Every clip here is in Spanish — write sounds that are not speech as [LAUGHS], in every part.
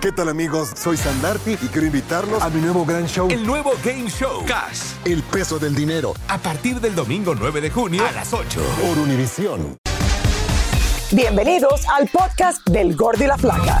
¿Qué tal amigos? Soy Sandarti y quiero invitarlos a mi nuevo gran show. El nuevo Game Show. Cash. El peso del dinero. A partir del domingo 9 de junio a las 8. Por Univisión. Bienvenidos al podcast del Gordi y la Flaca.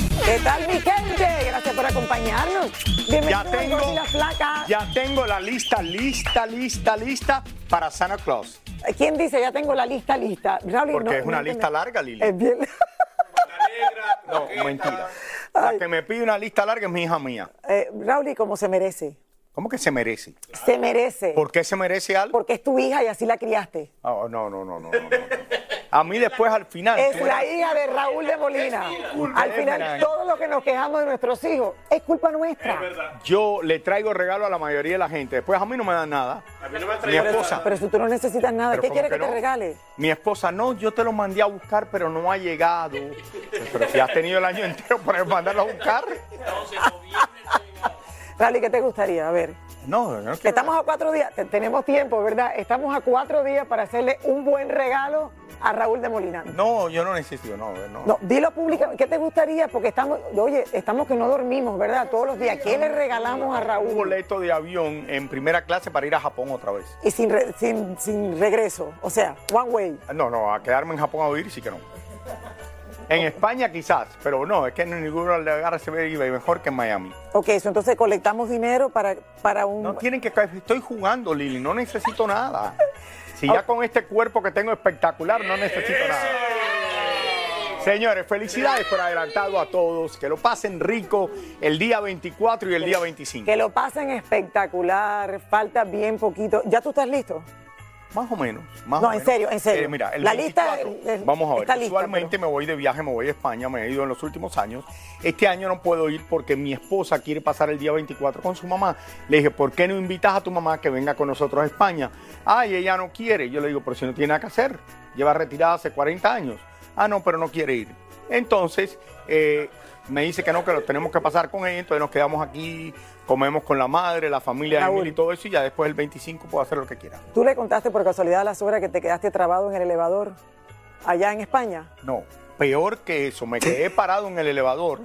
¿Qué tal mi gente? Gracias por acompañarnos. Ya tengo, la Flaca. ya tengo la lista, lista, lista, lista para Santa Claus. ¿Quién dice ya tengo la lista lista? Raúl, Porque no- es una no lista larga, Lili. Es bien. No, mentira. La que me pide una lista larga es mi hija mía. Eh, Raúl, y como se merece. ¿Cómo que se merece? Se merece. ¿Por qué se merece algo? Porque es tu hija y así la criaste. Oh, no, no, no, no, no, no. A mí después al final. Es la hija de Raúl de Molina. Al final, todo lo que nos quejamos de nuestros hijos es culpa nuestra. Yo le traigo regalo a la mayoría de la gente. Después a mí no me dan nada. Mi esposa. Pero si tú no necesitas nada, Pero ¿qué ¿cómo quieres que, que te no? regale? Mi esposa, no, yo te lo mandé a buscar, pero no ha llegado. Pero si has tenido el año entero para mandarlo a buscar. [LAUGHS] Rally, ¿qué te gustaría? A ver, No, no quiero- estamos a cuatro días, te- tenemos tiempo, ¿verdad? Estamos a cuatro días para hacerle un buen regalo a Raúl de Molina. No, yo no necesito, no, no. No, dilo públicamente, ¿qué te gustaría? Porque estamos, oye, estamos que no dormimos, ¿verdad? Todos los días. ¿Qué le regalamos a Un Raúl? boleto de avión en primera clase para ir a Japón otra vez. Y sin, re- sin, sin regreso, o sea, one way. No, no, a quedarme en Japón a vivir sí que no. En España quizás, pero no, es que en ningún lugar se ve mejor que en Miami. Ok, eso entonces colectamos dinero para, para un... No tienen que caer. Estoy jugando, Lili. No necesito nada. [LAUGHS] Si ya con este cuerpo que tengo espectacular, no necesito nada. Señores, felicidades por adelantado a todos. Que lo pasen rico el día 24 y el día 25. Que lo pasen espectacular, falta bien poquito. ¿Ya tú estás listo? Más o menos. Más No, o en menos. serio, en serio. Eh, mira, el La lista, 24, eh, vamos a ver. lista, Usualmente me voy de viaje, me voy a España, me he ido en los últimos años. Este año no puedo ir porque mi esposa quiere pasar el día 24 con su mamá. Le dije, ¿por qué no invitas a tu mamá que venga con nosotros a España? Ay, ella no quiere. Yo le digo, pero si no tiene nada que hacer. Lleva retirada hace 40 años. Ah, no, pero no quiere ir. Entonces, eh, me dice que no, que lo tenemos que pasar con ella. Entonces nos quedamos aquí, comemos con la madre, la familia de. Emily y todo eso. Y ya después el 25 puedo hacer lo que quiera. ¿Tú le contaste por casualidad a la suegra que te quedaste trabado en el elevador allá en España? No, peor que eso, me quedé parado en el elevador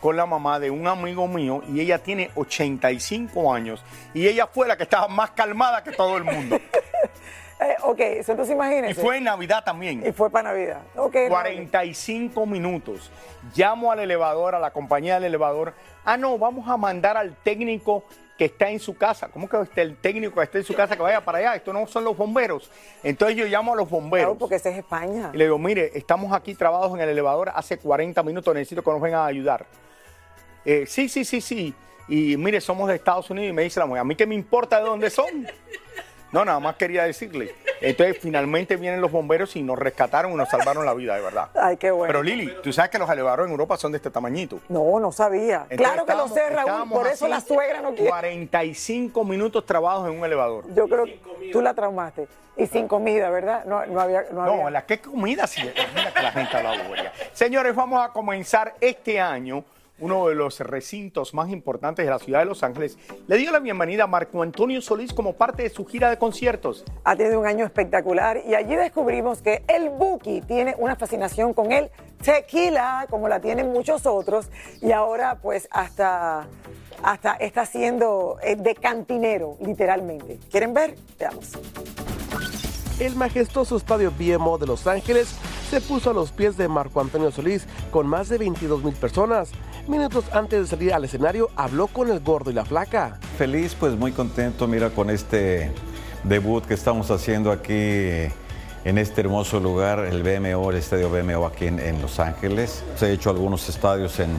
con la mamá de un amigo mío y ella tiene 85 años y ella fue la que estaba más calmada que todo el mundo. [LAUGHS] Eh, ok, entonces Y imagínense. fue en Navidad Y también. fue para Navidad. Ok, Raúl. 45 minutos. Llamo al elevador, a la compañía del elevador. Ah, no, vamos a mandar al técnico que está en su casa. ¿Cómo que este, el técnico que está en su casa que vaya para allá? Esto no son los bomberos. Entonces yo llamo a los bomberos. Raúl, porque ese es España. Y le digo, mire, estamos aquí trabados en el elevador hace 40 minutos, necesito que nos vengan a ayudar. Eh, sí, sí, sí, sí. Y mire, somos de Estados Unidos y me dice la mujer, ¿a mí qué me importa de dónde son? [LAUGHS] No, nada más quería decirle. Entonces finalmente vienen los bomberos y nos rescataron y nos salvaron la vida, de verdad. Ay, qué bueno. Pero Lili, tú sabes que los elevadores en Europa son de este tamañito. no, no sabía. Entonces, claro que lo sé, Raúl. Por eso la suegra no quiere. 45 minutos trabados en un elevador. Yo creo que tú la traumaste. Y sin comida, ¿verdad? No, no había. No, había. No, la que comida sí. Mira que la gente bobería. Señores, vamos a comenzar este año uno de los recintos más importantes de la ciudad de Los Ángeles. Le digo la bienvenida a Marco Antonio Solís como parte de su gira de conciertos. ha tenido un año espectacular y allí descubrimos que el Buki tiene una fascinación con el tequila, como la tienen muchos otros, y ahora pues hasta, hasta está siendo eh, de cantinero, literalmente. ¿Quieren ver? Veamos. El majestuoso estadio BMO de Los Ángeles se puso a los pies de Marco Antonio Solís con más de 22 mil personas. Minutos antes de salir al escenario, habló con el gordo y la flaca. Feliz, pues muy contento, mira, con este debut que estamos haciendo aquí en este hermoso lugar, el BMO, el estadio BMO aquí en, en Los Ángeles. Se ha hecho algunos estadios en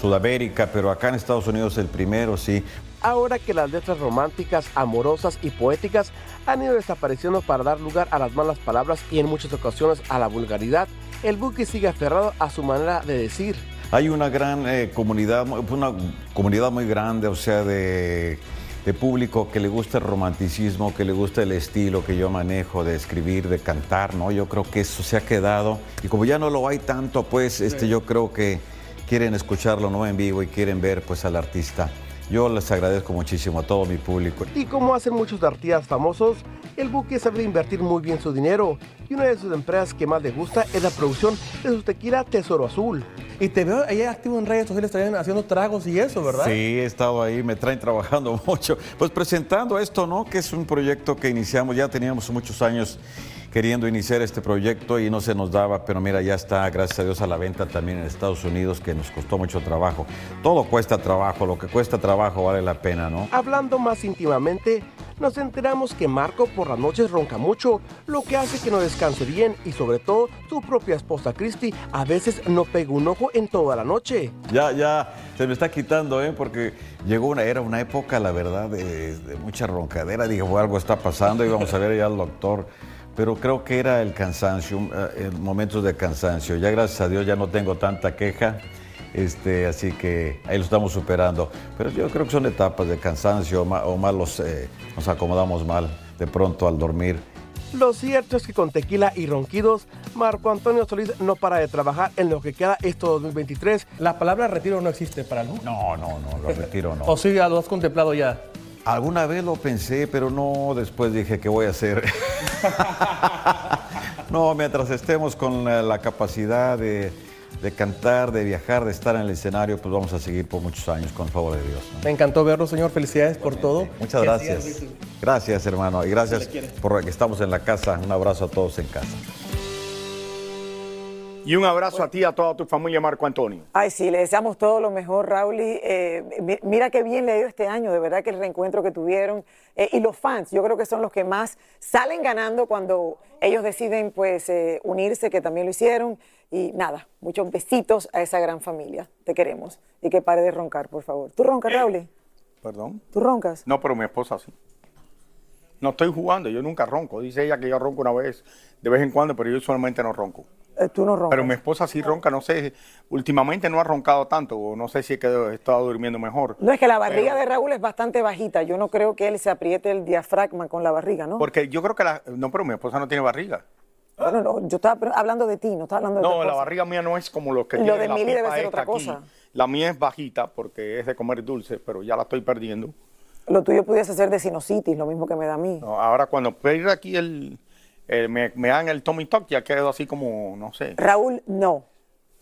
Sudamérica, pero acá en Estados Unidos el primero, sí. Ahora que las letras románticas, amorosas y poéticas han ido desapareciendo para dar lugar a las malas palabras y en muchas ocasiones a la vulgaridad, el Buki sigue aferrado a su manera de decir. Hay una gran eh, comunidad, una comunidad muy grande, o sea, de, de público que le gusta el romanticismo, que le gusta el estilo que yo manejo de escribir, de cantar, ¿no? Yo creo que eso se ha quedado y como ya no lo hay tanto, pues este, yo creo que quieren escucharlo no en vivo y quieren ver pues al artista. Yo les agradezco muchísimo a todo mi público. Y como hacen muchos artistas famosos, el Buki sabe invertir muy bien su dinero y una de sus empresas que más le gusta es la producción de su tequila Tesoro Azul. Y te veo ahí activo en redes sociales también haciendo tragos y eso, ¿verdad? Sí, he estado ahí, me traen trabajando [LAUGHS] mucho. Pues presentando esto, ¿no? Que es un proyecto que iniciamos, ya teníamos muchos años queriendo iniciar este proyecto y no se nos daba, pero mira, ya está, gracias a Dios, a la venta también en Estados Unidos, que nos costó mucho trabajo. Todo cuesta trabajo, lo que cuesta trabajo vale la pena, ¿no? Hablando más íntimamente, nos enteramos que Marco por las noches ronca mucho, lo que hace que no descanse bien y sobre todo su propia esposa Christy a veces no pega un ojo en toda la noche. Ya, ya, se me está quitando, ¿eh? Porque llegó una, era una época, la verdad, de, de mucha roncadera. Dije, algo está pasando y vamos a ver ya al doctor. Pero creo que era el cansancio, eh, momentos de cansancio. Ya gracias a Dios ya no tengo tanta queja. Este, así que ahí lo estamos superando. Pero yo creo que son etapas de cansancio o mal los, eh, nos acomodamos mal de pronto al dormir. Lo cierto es que con tequila y ronquidos, Marco Antonio Solís no para de trabajar en lo que queda esto 2023. La palabra retiro no existe para él. No, no, no, lo retiro no. [LAUGHS] ¿O sí ya lo has contemplado ya? Alguna vez lo pensé, pero no después dije, ¿qué voy a hacer? [LAUGHS] no, mientras estemos con la, la capacidad de, de, cantar, de viajar, de estar en el escenario, pues vamos a seguir por muchos años, con favor de Dios. ¿no? Me encantó verlo, señor. Felicidades por todo. Muchas gracias. Gracias, hermano. Y gracias por que estamos en la casa. Un abrazo a todos en casa. Y un abrazo a ti y a toda tu familia, Marco Antonio. Ay, sí, le deseamos todo lo mejor, Raúl. Y, eh, mi- mira qué bien le dio este año, de verdad que el reencuentro que tuvieron. Eh, y los fans, yo creo que son los que más salen ganando cuando ellos deciden pues eh, unirse, que también lo hicieron. Y nada, muchos besitos a esa gran familia. Te queremos. Y que pare de roncar, por favor. ¿Tú roncas, Raúl? Perdón. ¿Tú roncas? No, pero mi esposa sí. No estoy jugando, yo nunca ronco. Dice ella que yo ronco una vez, de vez en cuando, pero yo solamente no ronco. Eh, tú no roncas. Pero mi esposa sí ronca, no sé, últimamente no ha roncado tanto, o no sé si es que he estado durmiendo mejor. No, es que la barriga de Raúl es bastante bajita. Yo no creo que él se apriete el diafragma con la barriga, ¿no? Porque yo creo que la... No, pero mi esposa no tiene barriga. Bueno, no, yo estaba hablando de ti, no estaba hablando de No, la barriga mía no es como los que Lo tiene de la Mili debe ser otra aquí. cosa. La mía es bajita porque es de comer dulce, pero ya la estoy perdiendo. Lo tuyo pudiese ser de sinusitis, lo mismo que me da a mí. No, ahora cuando pierda aquí el... el- me, me dan el tummy tuck, ya quedo así como, no sé. Raúl, no,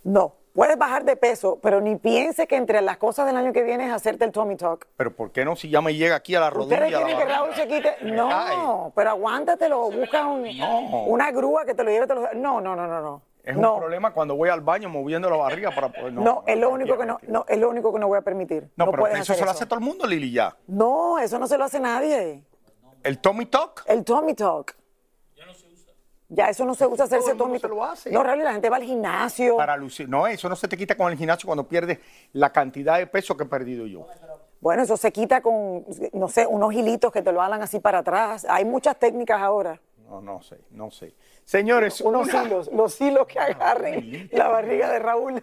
no. Puedes bajar de peso, pero ni piense que entre las cosas del año que viene es hacerte el tummy talk. Pero ¿por qué no si ya me llega aquí a la rodilla? Ustedes quieren que? Raúl se quite. [LAUGHS] No, pero aguántatelo, busca un- No. una grúa que te lo lleve. Te lo... No, no, no, no, no. Es no, un problema cuando voy al baño moviendo la barriga para poder... no, es lo único que no, no, es lo único que no voy a permitir. No, pero puedes eso hacer se lo hace todo el mundo, Lili, ya. No, eso no se lo hace nadie. El tummy tuck. El tummy talk. Ya no se usa. Ya eso no se usa hacerse se lo hace. No, Raúl, la gente va al gimnasio. Para lucir. No, eso no se te quita con el gimnasio cuando pierdes la cantidad de peso que he perdido yo. Bueno, eso se quita con, no sé, unos hilitos que te lo hagan así para atrás. Hay muchas técnicas ahora. No, no sé, no sé. Señores, Unos una- hilos, los hilos que agarren la barriga de Raúl.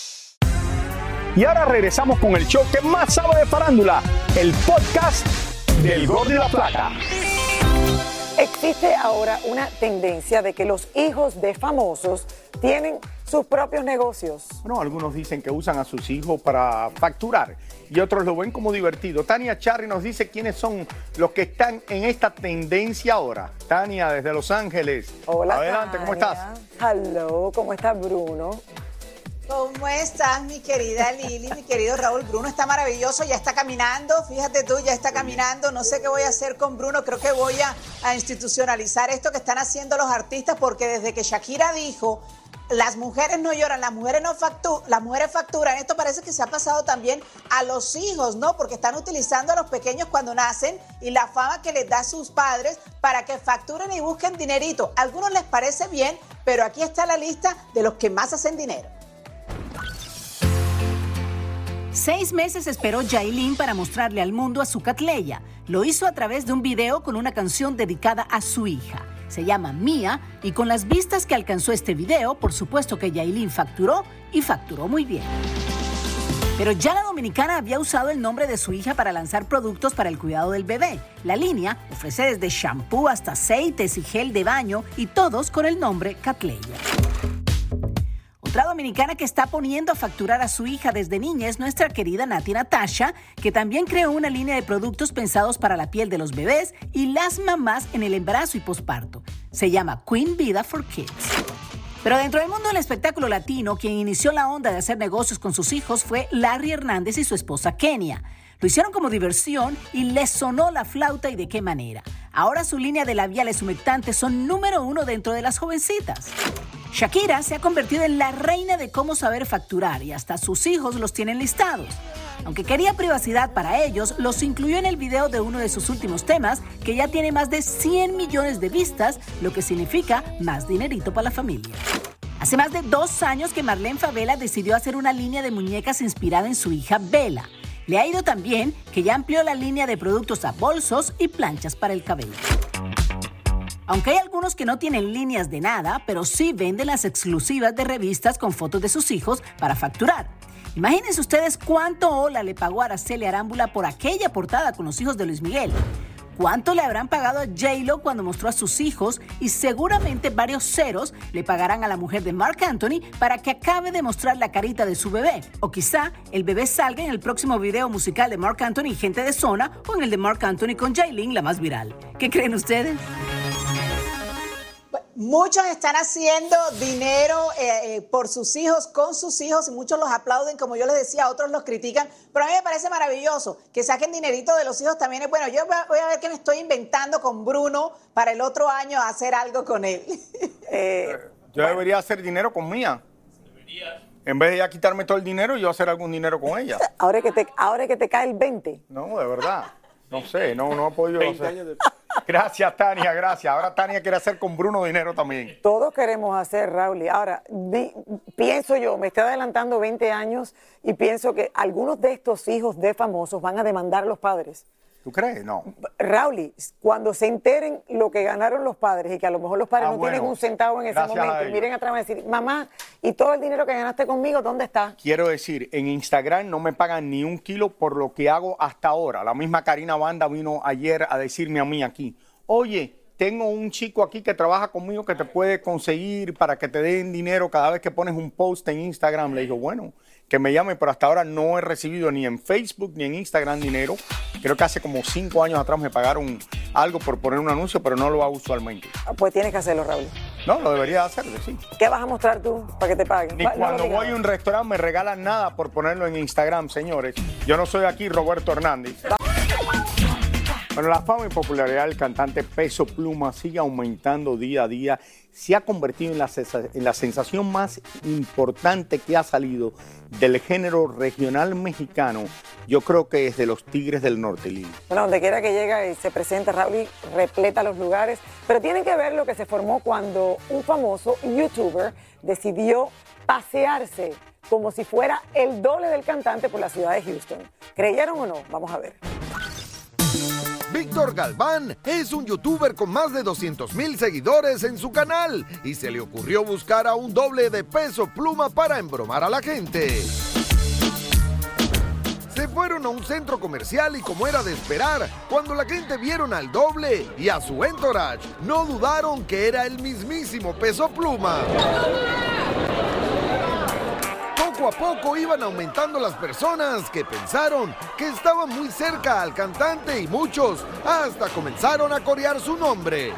Y ahora regresamos con el show que más sabe de farándula, el podcast del Gol de la Plata. Existe ahora una tendencia de que los hijos de famosos tienen sus propios negocios. Bueno, algunos dicen que usan a sus hijos para facturar y otros lo ven como divertido. Tania Charry nos dice quiénes son los que están en esta tendencia ahora. Tania, desde Los Ángeles. Hola. Adelante, ¿cómo estás? Hello, ¿cómo está Bruno? ¿Cómo estás, mi querida Lili? Mi querido Raúl Bruno está maravilloso, ya está caminando. Fíjate tú, ya está caminando. No sé qué voy a hacer con Bruno. Creo que voy a, a institucionalizar esto que están haciendo los artistas, porque desde que Shakira dijo las mujeres no lloran, las mujeres no facturan, las mujeres facturan. Esto parece que se ha pasado también a los hijos, ¿no? Porque están utilizando a los pequeños cuando nacen y la fama que les da sus padres para que facturen y busquen dinerito. A algunos les parece bien, pero aquí está la lista de los que más hacen dinero. Seis meses esperó Yailin para mostrarle al mundo a su Catleya. Lo hizo a través de un video con una canción dedicada a su hija. Se llama Mía y con las vistas que alcanzó este video, por supuesto que Yailin facturó y facturó muy bien. Pero ya la dominicana había usado el nombre de su hija para lanzar productos para el cuidado del bebé. La línea ofrece desde shampoo hasta aceites y gel de baño y todos con el nombre Catleya. Otra dominicana que está poniendo a facturar a su hija desde niña es nuestra querida Nati Natasha, que también creó una línea de productos pensados para la piel de los bebés y las mamás en el embarazo y posparto. Se llama Queen Vida for Kids. Pero dentro del mundo del espectáculo latino, quien inició la onda de hacer negocios con sus hijos fue Larry Hernández y su esposa Kenia. Lo hicieron como diversión y les sonó la flauta y de qué manera. Ahora su línea de labiales humectantes son número uno dentro de las jovencitas. Shakira se ha convertido en la reina de cómo saber facturar y hasta sus hijos los tienen listados. Aunque quería privacidad para ellos, los incluyó en el video de uno de sus últimos temas, que ya tiene más de 100 millones de vistas, lo que significa más dinerito para la familia. Hace más de dos años que Marlene Favela decidió hacer una línea de muñecas inspirada en su hija Bella. Le ha ido tan bien que ya amplió la línea de productos a bolsos y planchas para el cabello. Aunque hay algunos que no tienen líneas de nada, pero sí venden las exclusivas de revistas con fotos de sus hijos para facturar. Imagínense ustedes cuánto Ola le pagó a Araceli Arámbula por aquella portada con los hijos de Luis Miguel. ¿Cuánto le habrán pagado a J-Lo cuando mostró a sus hijos? Y seguramente varios ceros le pagarán a la mujer de Mark Anthony para que acabe de mostrar la carita de su bebé. O quizá el bebé salga en el próximo video musical de Mark Anthony y Gente de Zona o en el de Mark Anthony con Jaylin, la más viral. ¿Qué creen ustedes? Muchos están haciendo dinero eh, eh, por sus hijos, con sus hijos, y muchos los aplauden, como yo les decía, otros los critican, pero a mí me parece maravilloso que saquen dinerito de los hijos también es bueno. Yo voy a ver qué me estoy inventando con Bruno para el otro año hacer algo con él. [LAUGHS] Eh, yo debería hacer dinero con Mía. En vez de ya quitarme todo el dinero, yo hacer algún dinero con ella. [LAUGHS] Ahora que te, ahora que te cae el 20. No, de verdad. No sé, no, no he podido hacer. Gracias, Tania, gracias. Ahora Tania quiere hacer con Bruno dinero también. Todos queremos hacer, Raúl. Ahora, pienso yo, me estoy adelantando 20 años y pienso que algunos de estos hijos de famosos van a demandar a los padres. ¿Tú crees? No. Raúl, cuando se enteren lo que ganaron los padres y que a lo mejor los padres Ah, no bueno. tienen un centavo en ese momento, ellos. miren atrás y decir, mamá, ¿y todo el dinero que ganaste conmigo, dónde está? Quiero decir, en Instagram no me pagan ni un kilo por lo que hago hasta ahora. La misma Karina Banda vino ayer a decirme a mí aquí, oye, tengo un chico aquí que trabaja conmigo que te puede conseguir para que te den dinero cada vez que pones un post en Instagram. Le digo, bueno, que me llame, pero hasta ahora no he recibido ni en Facebook ni en Instagram dinero. Creo que hace como cinco años atrás me pagaron algo por poner un anuncio, pero no lo hago usualmente. Pues tienes que hacerlo, Raúl. No, lo debería hacer, sí. ¿Qué vas a mostrar tú para que te paguen? Ni no cuando voy a un restaurante me regalan nada por ponerlo en Instagram, señores. Yo no soy aquí Roberto Hernández. Bueno, la fama y popularidad del cantante Peso Pluma sigue aumentando día a día. Se ha convertido en la, en la sensación más importante que ha salido del género regional mexicano. Yo creo que es de los Tigres del Norte, Lili. Bueno, donde quiera que llega y se presenta, Raúl repleta los lugares. Pero tienen que ver lo que se formó cuando un famoso youtuber decidió pasearse como si fuera el doble del cantante por la ciudad de Houston. ¿Creyeron o no? Vamos a ver. Víctor Galván es un youtuber con más de 200 mil seguidores en su canal y se le ocurrió buscar a un doble de peso pluma para embromar a la gente. Se fueron a un centro comercial y como era de esperar, cuando la gente vieron al doble y a su entourage, no dudaron que era el mismísimo peso pluma. Poco a poco iban aumentando las personas que pensaron que estaban muy cerca al cantante y muchos hasta comenzaron a corear su nombre.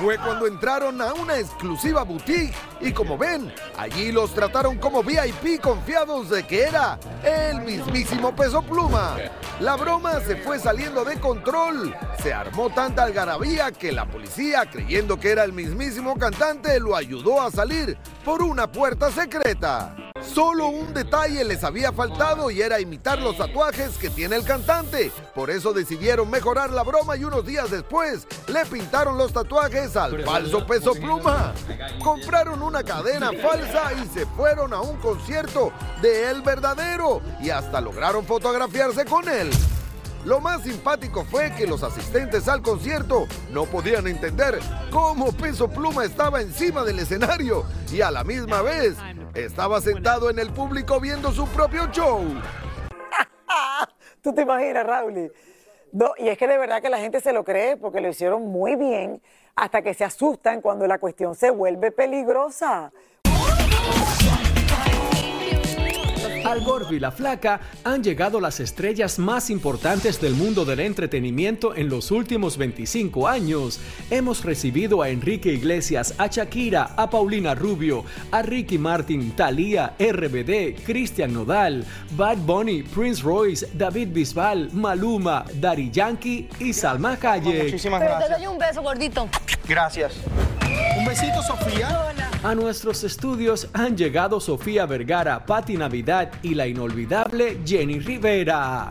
Fue cuando entraron a una exclusiva boutique y como ven, allí los trataron como VIP confiados de que era el mismísimo peso pluma. La broma se fue saliendo de control. Se armó tanta algarabía que la policía, creyendo que era el mismísimo cantante, lo ayudó a salir por una puerta secreta. Solo un detalle les había faltado y era imitar los tatuajes que tiene el cantante. Por eso decidieron mejorar la broma y unos días después le pintaron los tatuajes al falso peso pluma. Compraron una cadena falsa y se fueron a un concierto de El Verdadero y hasta lograron fotografiarse con él. Lo más simpático fue que los asistentes al concierto no podían entender cómo Peso Pluma estaba encima del escenario y a la misma vez estaba sentado en el público viendo su propio show. [LAUGHS] ¿Tú te imaginas, Raúl? No, y es que de verdad que la gente se lo cree porque lo hicieron muy bien hasta que se asustan cuando la cuestión se vuelve peligrosa. Al Gordo y la Flaca han llegado las estrellas más importantes del mundo del entretenimiento en los últimos 25 años. Hemos recibido a Enrique Iglesias, a Shakira, a Paulina Rubio, a Ricky Martin, Thalía, RBD, Cristian Nodal, Bad Bunny, Prince Royce, David Bisbal, Maluma, Daddy Yankee y Salma Hayek. Muchísimas Pero te doy un beso, gordito. Gracias. Un besito, Sofía. A nuestros estudios han llegado Sofía Vergara, Patti Navidad y la inolvidable Jenny Rivera.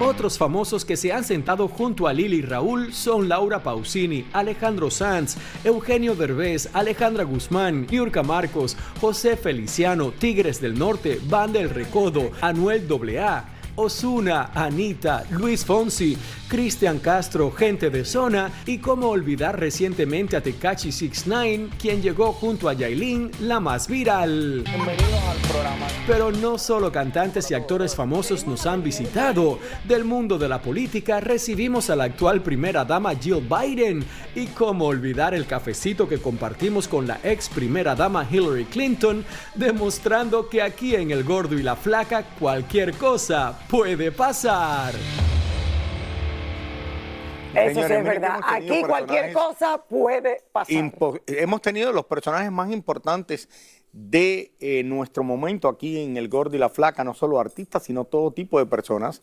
Otros famosos que se han sentado junto a Lili Raúl son Laura Pausini, Alejandro Sanz, Eugenio Derbez, Alejandra Guzmán, Yurka Marcos, José Feliciano, Tigres del Norte, Banda El Recodo, Anuel AA. Osuna, Anita, Luis Fonsi, Cristian Castro, gente de zona y cómo olvidar recientemente a Tekachi 69, quien llegó junto a Yailin, la más viral. Bienvenidos al programa. Pero no solo cantantes y actores famosos nos han visitado. Del mundo de la política recibimos a la actual primera dama Jill Biden. Y cómo olvidar el cafecito que compartimos con la ex primera dama Hillary Clinton, demostrando que aquí en El Gordo y la Flaca cualquier cosa puede pasar. Eso sí es verdad. Aquí cualquier cosa puede pasar. Hemos tenido los personajes más importantes de eh, nuestro momento aquí en El Gordo y la Flaca, no solo artistas, sino todo tipo de personas.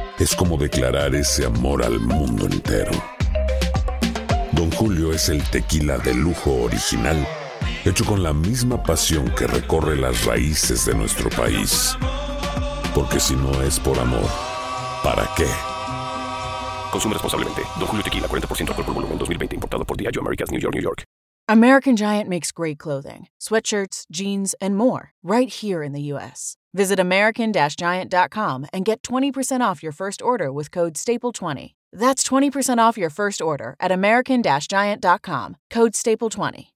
es como declarar ese amor al mundo entero. Don Julio es el tequila de lujo original, hecho con la misma pasión que recorre las raíces de nuestro país. Porque si no es por amor, ¿para qué? Consume responsablemente. Don Julio Tequila, 40% alcohol por volumen, 2020. Importado por Diageo Americas, New York, New York. American Giant makes great clothing, sweatshirts, jeans, and more right here in the U.S. Visit American-Giant.com and get 20% off your first order with code STAPLE20. That's 20% off your first order at American-Giant.com, code STAPLE20.